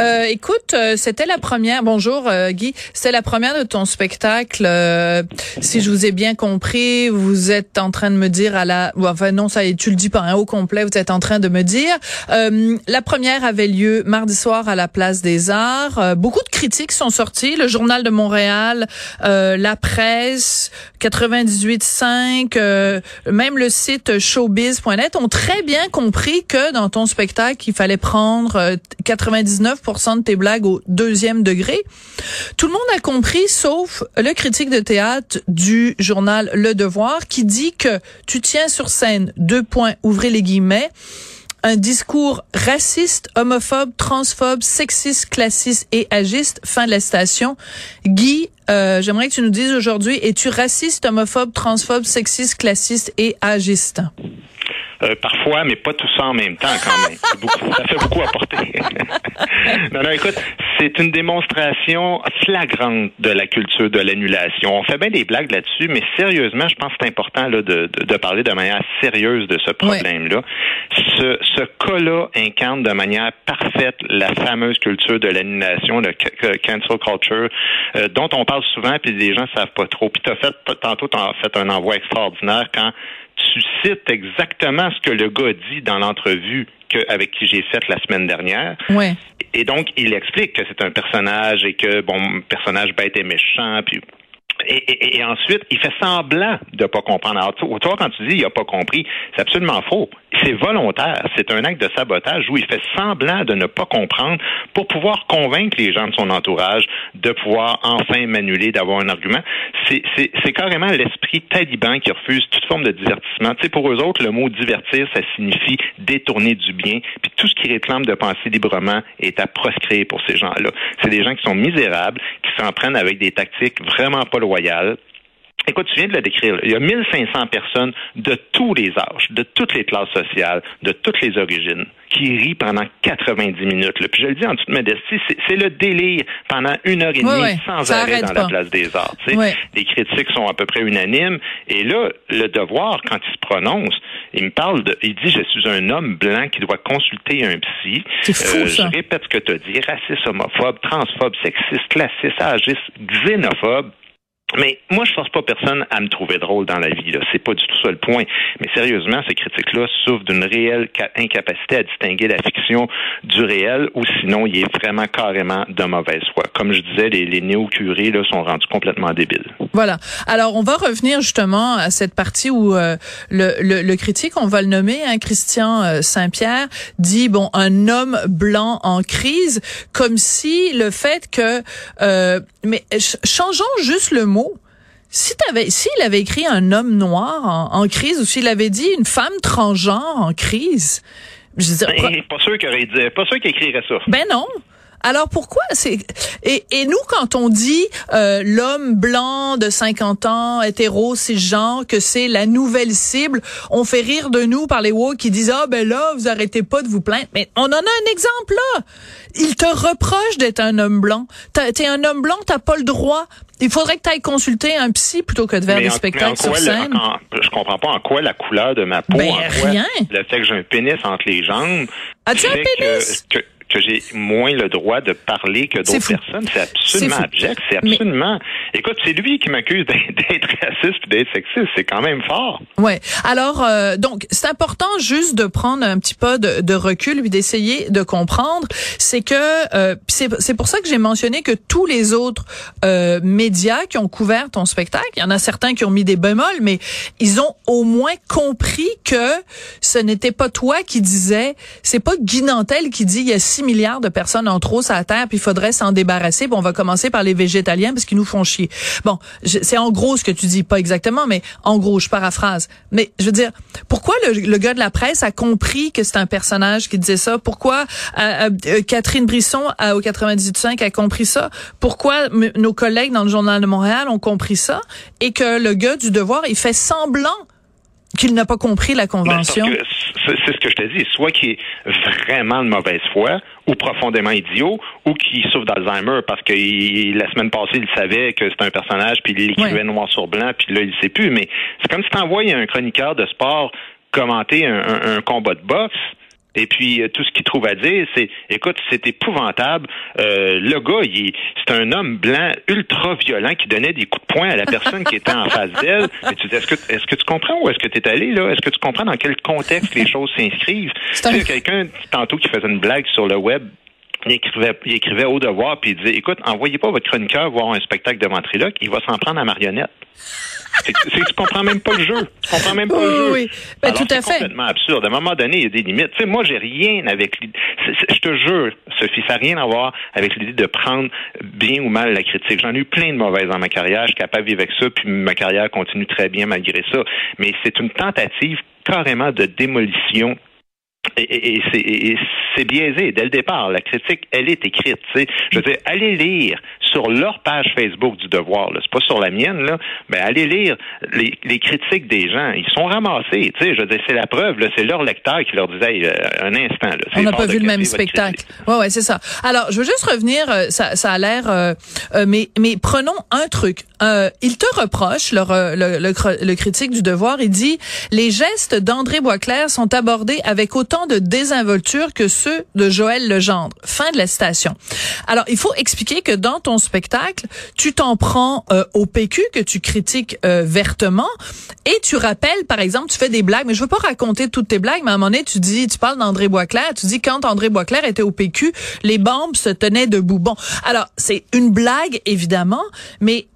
Euh, écoute, euh, c'était la première. Bonjour euh, Guy, c'était la première de ton spectacle. euh, si je vous ai bien compris, vous êtes en train de me dire à la, enfin non, ça tu le dis pas un haut complet. Vous êtes en train de me dire. Euh, la première avait lieu mardi soir à la Place des Arts. Euh, beaucoup de critiques sont sorties. Le Journal de Montréal, la presse, 98.5, euh, même le site showbiz.net ont très bien compris que dans ton spectacle, il fallait prendre euh, 99% de tes blagues au deuxième degré. Tout le monde a compris, sauf le critique de théâtre du journal Le Devoir, qui dit que tu tiens sur scène, deux points, ouvrez les guillemets, un discours raciste, homophobe, transphobe, sexiste, classiste et agiste. Fin de la citation. Guy, euh, j'aimerais que tu nous dises aujourd'hui, es-tu raciste, homophobe, transphobe, sexiste, classiste et agiste? Euh, parfois, mais pas tout ça en même temps quand même. Beaucoup- ça fait beaucoup à porter. non, non, écoute, c'est une démonstration flagrante de la culture de l'annulation. On fait bien des blagues là-dessus, mais sérieusement, je pense que c'est important là, de, de, de parler de manière sérieuse de ce problème-là. Ce, ce cas-là incarne de manière parfaite la fameuse culture de l'annulation, le ca- ca- cancel culture, euh, dont on parle souvent, puis les gens savent pas trop. Puis t'as fait tantôt, t'as fait un envoi extraordinaire quand tu cites exactement ce que le gars dit dans l'entrevue avec qui j'ai faite la semaine dernière. Ouais. Et donc, il explique que c'est un personnage et que, bon, personnage bête et méchant, puis et, et- et ensuite, il fait semblant de pas comprendre. Alors, toi, quand tu dis il a pas compris, c'est absolument faux. C'est volontaire. C'est un acte de sabotage où il fait semblant de ne pas comprendre pour pouvoir convaincre les gens de son entourage de pouvoir enfin m'annuler, d'avoir un argument. C'est- carrément l'esprit taliban qui refuse toute forme de divertissement. Tu sais, pour eux autres, le mot divertir, ça signifie détourner du bien. Puis tout ce qui réclame de penser librement est à proscrire pour ces gens-là. C'est des gens qui sont misérables, qui s'en avec des tactiques vraiment pas loyales. Écoute, tu viens de le décrire. là. Il y a 1500 personnes de tous les âges, de toutes les classes sociales, de toutes les origines, qui rient pendant 90 minutes. là. Puis je le dis en toute modestie, c'est le délire pendant une heure et demie sans Ça arrêt dans pas. la place des arts. tu sais. Ouais. Les critiques sont à peu près unanimes. Et là, le devoir, quand il se prononce, il me parle de, il dit, je suis un homme blanc qui doit consulter un psy. Euh, C'est fou, ça. Je répète ce que tu as dit, raciste, homophobe, transphobe, sexiste, classiste, agiste, xénophobe. Mais moi, je force pas personne à me trouver drôle dans la vie. Là, c'est pas du tout ça le point. Mais sérieusement, ces critiques-là souffrent d'une réelle ca- incapacité à distinguer la fiction du réel, ou sinon, il est vraiment carrément de mauvaise foi. Comme je disais, les, les néo-curés là sont rendus complètement débiles. Voilà. Alors, on va revenir justement à cette partie où euh, le, le, le critique, on va le nommer, hein, Christian euh, Saint-Pierre, dit, bon, un homme blanc en crise, comme si le fait que... euh, mais ch- changeons juste le mot. Si t'avais, s'il avait écrit un homme noir en, en crise, ou s'il avait dit une femme transgenre en crise, je veux dire, Ben, pas sûr qu'il aurait dit- pas sûr qu'il écrirait ça. ben non. Alors pourquoi c'est et, et nous quand on dit euh, l'homme blanc de 50 ans hétéro cisgenre que c'est la nouvelle cible, on fait rire de nous par les woke qui disent ah ben là vous arrêtez pas de vous plaindre. Mais on en a un exemple là. Il te reproche d'être un homme blanc. T'es un homme blanc, t'as pas le droit. Il faudrait que tu ailles consulter un psy plutôt que de faire Mais des en- en spectacles sur quoi le- scène. en- je comprends pas en quoi la couleur de ma peau, Ben, en quoi rien. le fait que j'ai un pénis entre les jambes, As-tu un pénis? que, que, que j'ai moins le droit de parler que d'autres personnes. C'est absolument abject. C'est Mais- absolument. Écoute, c'est lui qui m'accuse d'être raciste d'être sexiste. C'est quand même fort. Ouais. Alors euh, donc c'est important juste de prendre un petit peu de, de recul puis d'essayer de comprendre. C'est que euh, c'est pour ça que j'ai mentionné que tous les autres euh, médias qui ont couvert ton spectacle, il y en a certains qui ont mis des bémols, mais ils ont au moins compris que ce n'était pas toi qui disais, c'est pas Guy Nantel qui dit 6 milliards de personnes en trop sur la terre puis il faudrait s'en débarrasser. Puis on va commencer par les végétaliens parce qu'ils nous font chier. Bon, c'est en gros ce que tu dis, pas exactement, mais en gros, je paraphrase. Mais je veux dire, pourquoi le, le gars de la presse a compris que c'est un personnage qui disait ça? Pourquoi euh, euh, Catherine Brisson au 98.5 a compris ça? Pourquoi nos collègues dans le Journal de Montréal ont compris ça? Et que le gars du devoir, il fait semblant qu'il n'a pas compris la ben, convention. C'est ce que je te dis. Soit qu'il est vraiment de mauvaise foi, ou profondément idiot, ou qui souffre d'Alzheimer parce que la semaine passée, il savait que c'était un personnage, puis il l'écrivait noir sur blanc, puis là, il ne sait plus. Mais c'est comme si tu envoyais un chroniqueur de sport commenter un combat de boxe et puis euh, tout ce qu'il trouve à dire, c'est écoute, c'est épouvantable. Euh, le gars, c'est un homme blanc ultra violent qui donnait des coups de poing à la personne qui était en face d'elle. Et tu dis est-ce que est-ce que tu comprends où est-ce que tu es allé là? Est-ce que tu comprends dans quel contexte les choses s'inscrivent? Tu sais, quelqu'un tantôt qui faisait une blague sur le web il écrivait, il écrivait au devoir, puis il disait, écoute, envoyez pas votre chroniqueur voir un spectacle de ventriloque, il va s'en prendre à marionnette. C'est que tu comprends même pas le jeu. Tu comprends même pas le jeu. Oui, ben, tout à fait. C'est complètement absurde. À un moment donné, il y a des limites. Tu sais, moi, j'ai rien avec l'idée. Je te jure, Sophie, ça n'a rien à voir avec l'idée de prendre bien ou mal la critique. J'en ai eu plein de mauvaises dans ma carrière. Je suis capable de vivre avec ça, puis ma carrière continue très bien malgré ça. Mais c'est une tentative carrément de démolition et, et, c'est biaisé dès le départ. La critique, elle est écrite. sais. Je veux dire, allez lire sur leur page Facebook du Devoir. C'est pas sur la mienne là, mais allez lire les, les critiques des gens. Ils sont ramassés. sais. Je veux dire, c'est la preuve. C'est leur lecteur qui leur disait euh, un instant. Là, On n'a pas vu le même spectacle. Ouais, ouais, c'est ça. Alors, je veux juste revenir. Euh, ça, ça a l'air, euh, mais mais prenons un truc. il te reproche, le, le, le, le critique du Devoir. Il dit les gestes d'André Boisclair sont abordés avec autant de désinvolture que ceux de Joël Legendre. Fin de la citation. Alors, il faut expliquer que dans ton spectacle, tu t'en prends euh, au PQ que tu critiques euh, vertement et tu rappelles, par exemple, tu fais des blagues, mais je veux pas raconter toutes tes blagues, mais à un moment donné, tu dis, tu parles d'André Boisclair, tu dis quand André Boisclair était au PQ, les bombes se tenaient debout. Bon, alors, c'est une blague, évidemment, mais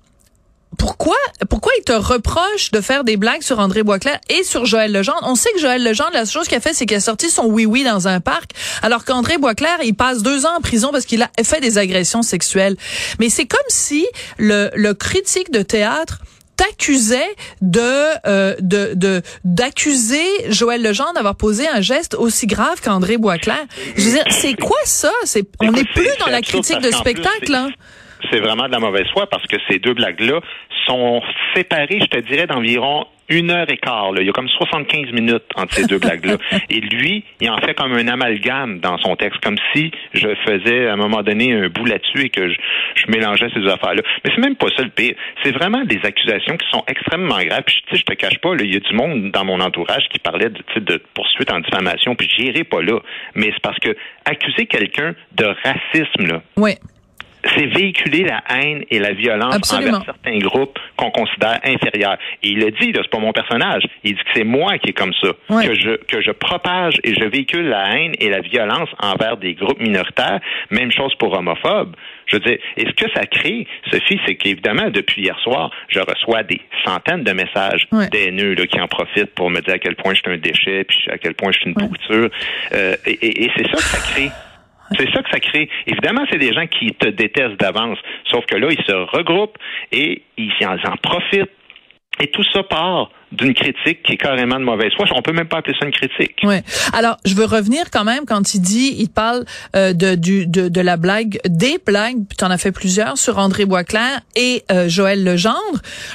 pourquoi, pourquoi il te reproche de faire des blagues sur André Boisclair et sur Joël Legendre? On sait que Joël Legendre, la chose qu'il a fait, c'est qu'il a sorti son oui-oui dans un parc, alors qu'André Boisclair, il passe deux ans en prison parce qu'il a fait des agressions sexuelles. Mais c'est comme si le, le critique de théâtre t'accusait de euh, de d'accuser Joël Legendre d'avoir posé un geste aussi grave qu'André Boisclair. Je veux dire, c'est quoi ça? C'est on n'est plus dans la critique de spectacle. Hein? C'est vraiment de la mauvaise foi parce que ces deux blagues-là sont séparées, je te dirais, d'environ une heure et quart. Là. Il y a comme 75 minutes entre ces deux blagues-là. Et lui, il en fait comme un amalgame dans son texte, comme si je faisais à un moment donné un bout là-dessus et que je, mélangeais ces affaires-là. Mais c'est même pas ça le pire. C'est vraiment des accusations qui sont extrêmement graves. Puis, tu sais, je te cache pas, il y a du monde dans mon entourage qui parlait de, de poursuite en diffamation, puis j'irai pas là. Mais c'est parce que accuser quelqu'un de racisme, là, oui c'est véhiculer la haine et la violence envers certains groupes qu'on considère inférieurs. Et il le dit, c'est pas mon personnage. Il dit que c'est moi qui est comme ça, que je que je propage et je véhicule la haine et la violence envers des groupes minoritaires. Même chose pour homophobes. Je veux dire, et ce que ça crée, Sophie, c'est qu'évidemment, depuis hier soir, je reçois des centaines de messages d'haineux qui en profitent pour me dire à quel point je suis un déchet, puis à quel point je suis une pourriture. Euh, et, et c'est ça que ça crée. C'est ça que ça crée. Évidemment, c'est des gens qui te détestent d'avance. Sauf que là, ils se regroupent et ils en profitent. Et tout ça part d'une critique qui est carrément de mauvaise foi. On peut même pas appeler ça une critique. Oui. Alors, je veux revenir quand même quand il dit, il parle euh, de, de, de la blague, des blagues, tu en as fait plusieurs sur André Boisclair et euh, Joël Legendre.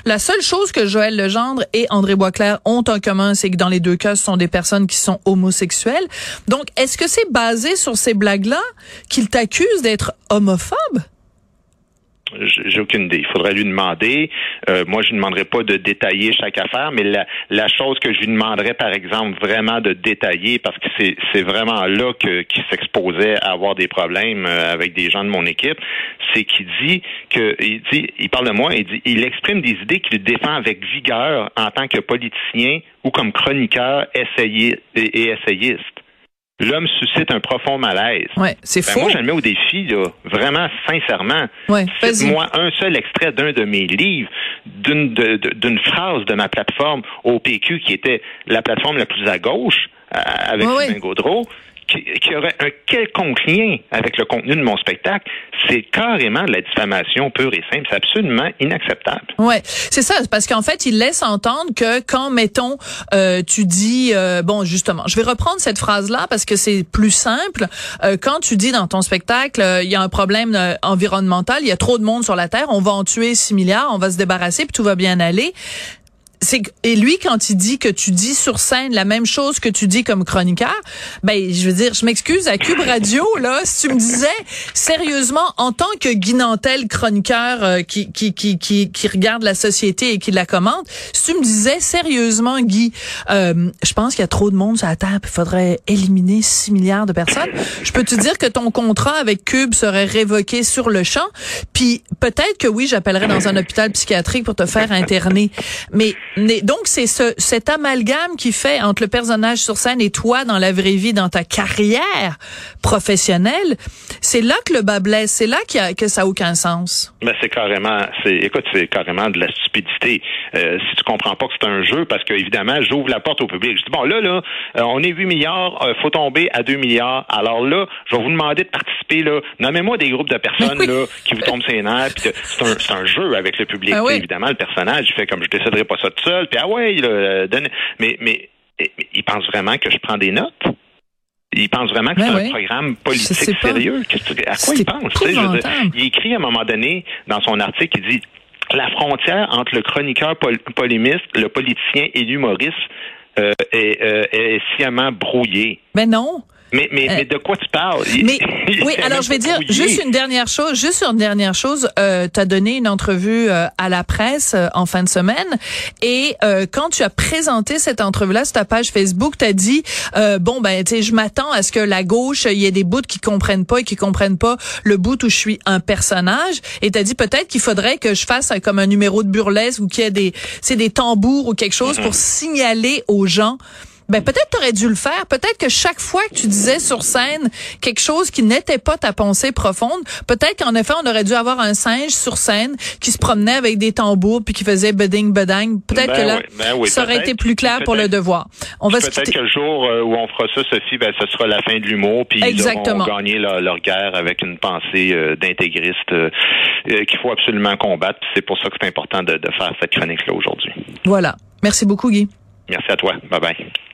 La seule chose que Joël Legendre et André Boisclair ont en commun, c'est que dans les deux cas, ce sont des personnes qui sont homosexuelles. Donc, est-ce que c'est basé sur ces blagues-là qu'il t'accuse d'être homophobe? J'ai aucune idée. Il faudrait lui demander. Euh, moi, je ne demanderais pas de détailler chaque affaire, mais la, la, chose que je lui demanderais, par exemple, vraiment de détailler, parce que c'est vraiment là qu'il s'exposait à avoir des problèmes euh, avec des gens de mon équipe, c'est qu'il dit que il dit, il parle de moi, il dit, il exprime des idées qu'il défend avec vigueur en tant que politicien ou comme chroniqueur essayé, et essayiste l'homme suscite un profond malaise. Ouais, c'est ben, Moi, je le mets au défi, là, vraiment, sincèrement. Ouais, moi un seul extrait d'un de mes livres, d'une d'une phrase de ma plateforme au PQ, qui était la plateforme la plus à gauche, euh, avec ouais, Gaudreau, qui, aurait un quelconque lien avec le contenu de mon spectacle, c'est carrément de la diffamation pure et simple. C'est absolument inacceptable. Ouais, c'est ça, parce qu'en fait, il laisse entendre que quand, mettons, euh, tu dis, euh, bon, justement, je vais reprendre cette phrase-là parce que c'est plus simple. Euh, quand tu dis dans ton spectacle, euh, il y a un problème euh, environnemental, il y a trop de monde sur la Terre, on va en tuer 6 milliards, on va se débarrasser, puis tout va bien aller et lui quand il dit que tu dis sur scène la même chose que tu dis comme chroniqueur, ben je veux dire, je m'excuse à Cube Radio là, si tu me disais sérieusement en tant que Guy Nantel chroniqueur euh, qui, qui, qui qui qui regarde la société et qui la commande, si tu me disais sérieusement Guy, euh, je pense qu'il y a trop de monde sur la terre, il faudrait éliminer 6 milliards de personnes, je peux te dire que ton contrat avec Cube serait révoqué sur le champ, puis peut-être que oui, j'appellerais dans un hôpital psychiatrique pour te faire interner, mais donc, c'est ce, cet amalgame qui fait entre le personnage sur scène et toi dans la vraie vie, dans ta carrière professionnelle. C'est là que le bas blesse. C'est là a, que ça n'a aucun sens. Ben, c'est carrément, c'est, écoute, c'est carrément de la stupidité. Euh, si tu comprends pas que c'est un jeu, parce que évidemment, j'ouvre la porte au public. Je dis, bon, là, là, euh, on est 8 milliards, euh, faut tomber à 2 milliards. Alors là, je vais vous demander de participer, là. Nommez-moi des groupes de personnes, là, qui vous tombent ses nerfs. c'est un, c'est un jeu avec le public. Ben évidemment, le personnage, il fait comme je déciderai pas ça tout seul, puis ah ouais, là, donne... mais, mais, il pense vraiment que je prends des notes? Il pense vraiment que ben c'est un programme politique sérieux? À quoi il pense? il écrit à un moment donné dans son article, il dit la frontière entre le chroniqueur polémiste, le politicien et l'humoriste euh, est, euh, est sciemment brouillée. Mais ben non. Mais, mais, mais de quoi tu parles? Mais, oui, alors je vais dire juste une dernière chose, juste une dernière chose. Euh, tu as donné une entrevue euh, à la presse euh, en fin de semaine et euh, quand tu as présenté cette entrevue-là sur ta page Facebook, tu as dit, bon, ben, tu sais, je m'attends à ce que la gauche, il y ait des bouts qui comprennent pas et qui comprennent pas le bout où je suis un personnage. Et tu as dit peut-être qu'il faudrait que je fasse comme un numéro de burlesque ou qu'il y ait des, des tambours ou quelque chose pour mm-hmm. signaler aux gens ben peut-être t'aurais dû le faire. Peut-être que chaque fois que tu disais sur scène quelque chose qui n'était pas ta pensée profonde, peut-être qu'en effet on aurait dû avoir un singe sur scène qui se promenait avec des tambours puis qui faisait beding bedang. Peut-être ben que là ben ça aurait été plus clair pour le devoir. On va peut-être que le jour euh, où on fera ça, Sophie, ben ce sera la fin de l'humour puis ils auront gagné leur, guerre avec une pensée euh, d'intégriste euh, qu'il faut absolument combattre. C'est pour ça que c'est important de, de faire cette chronique là aujourd'hui. Voilà. Merci beaucoup Guy. Merci à toi. Bye bye.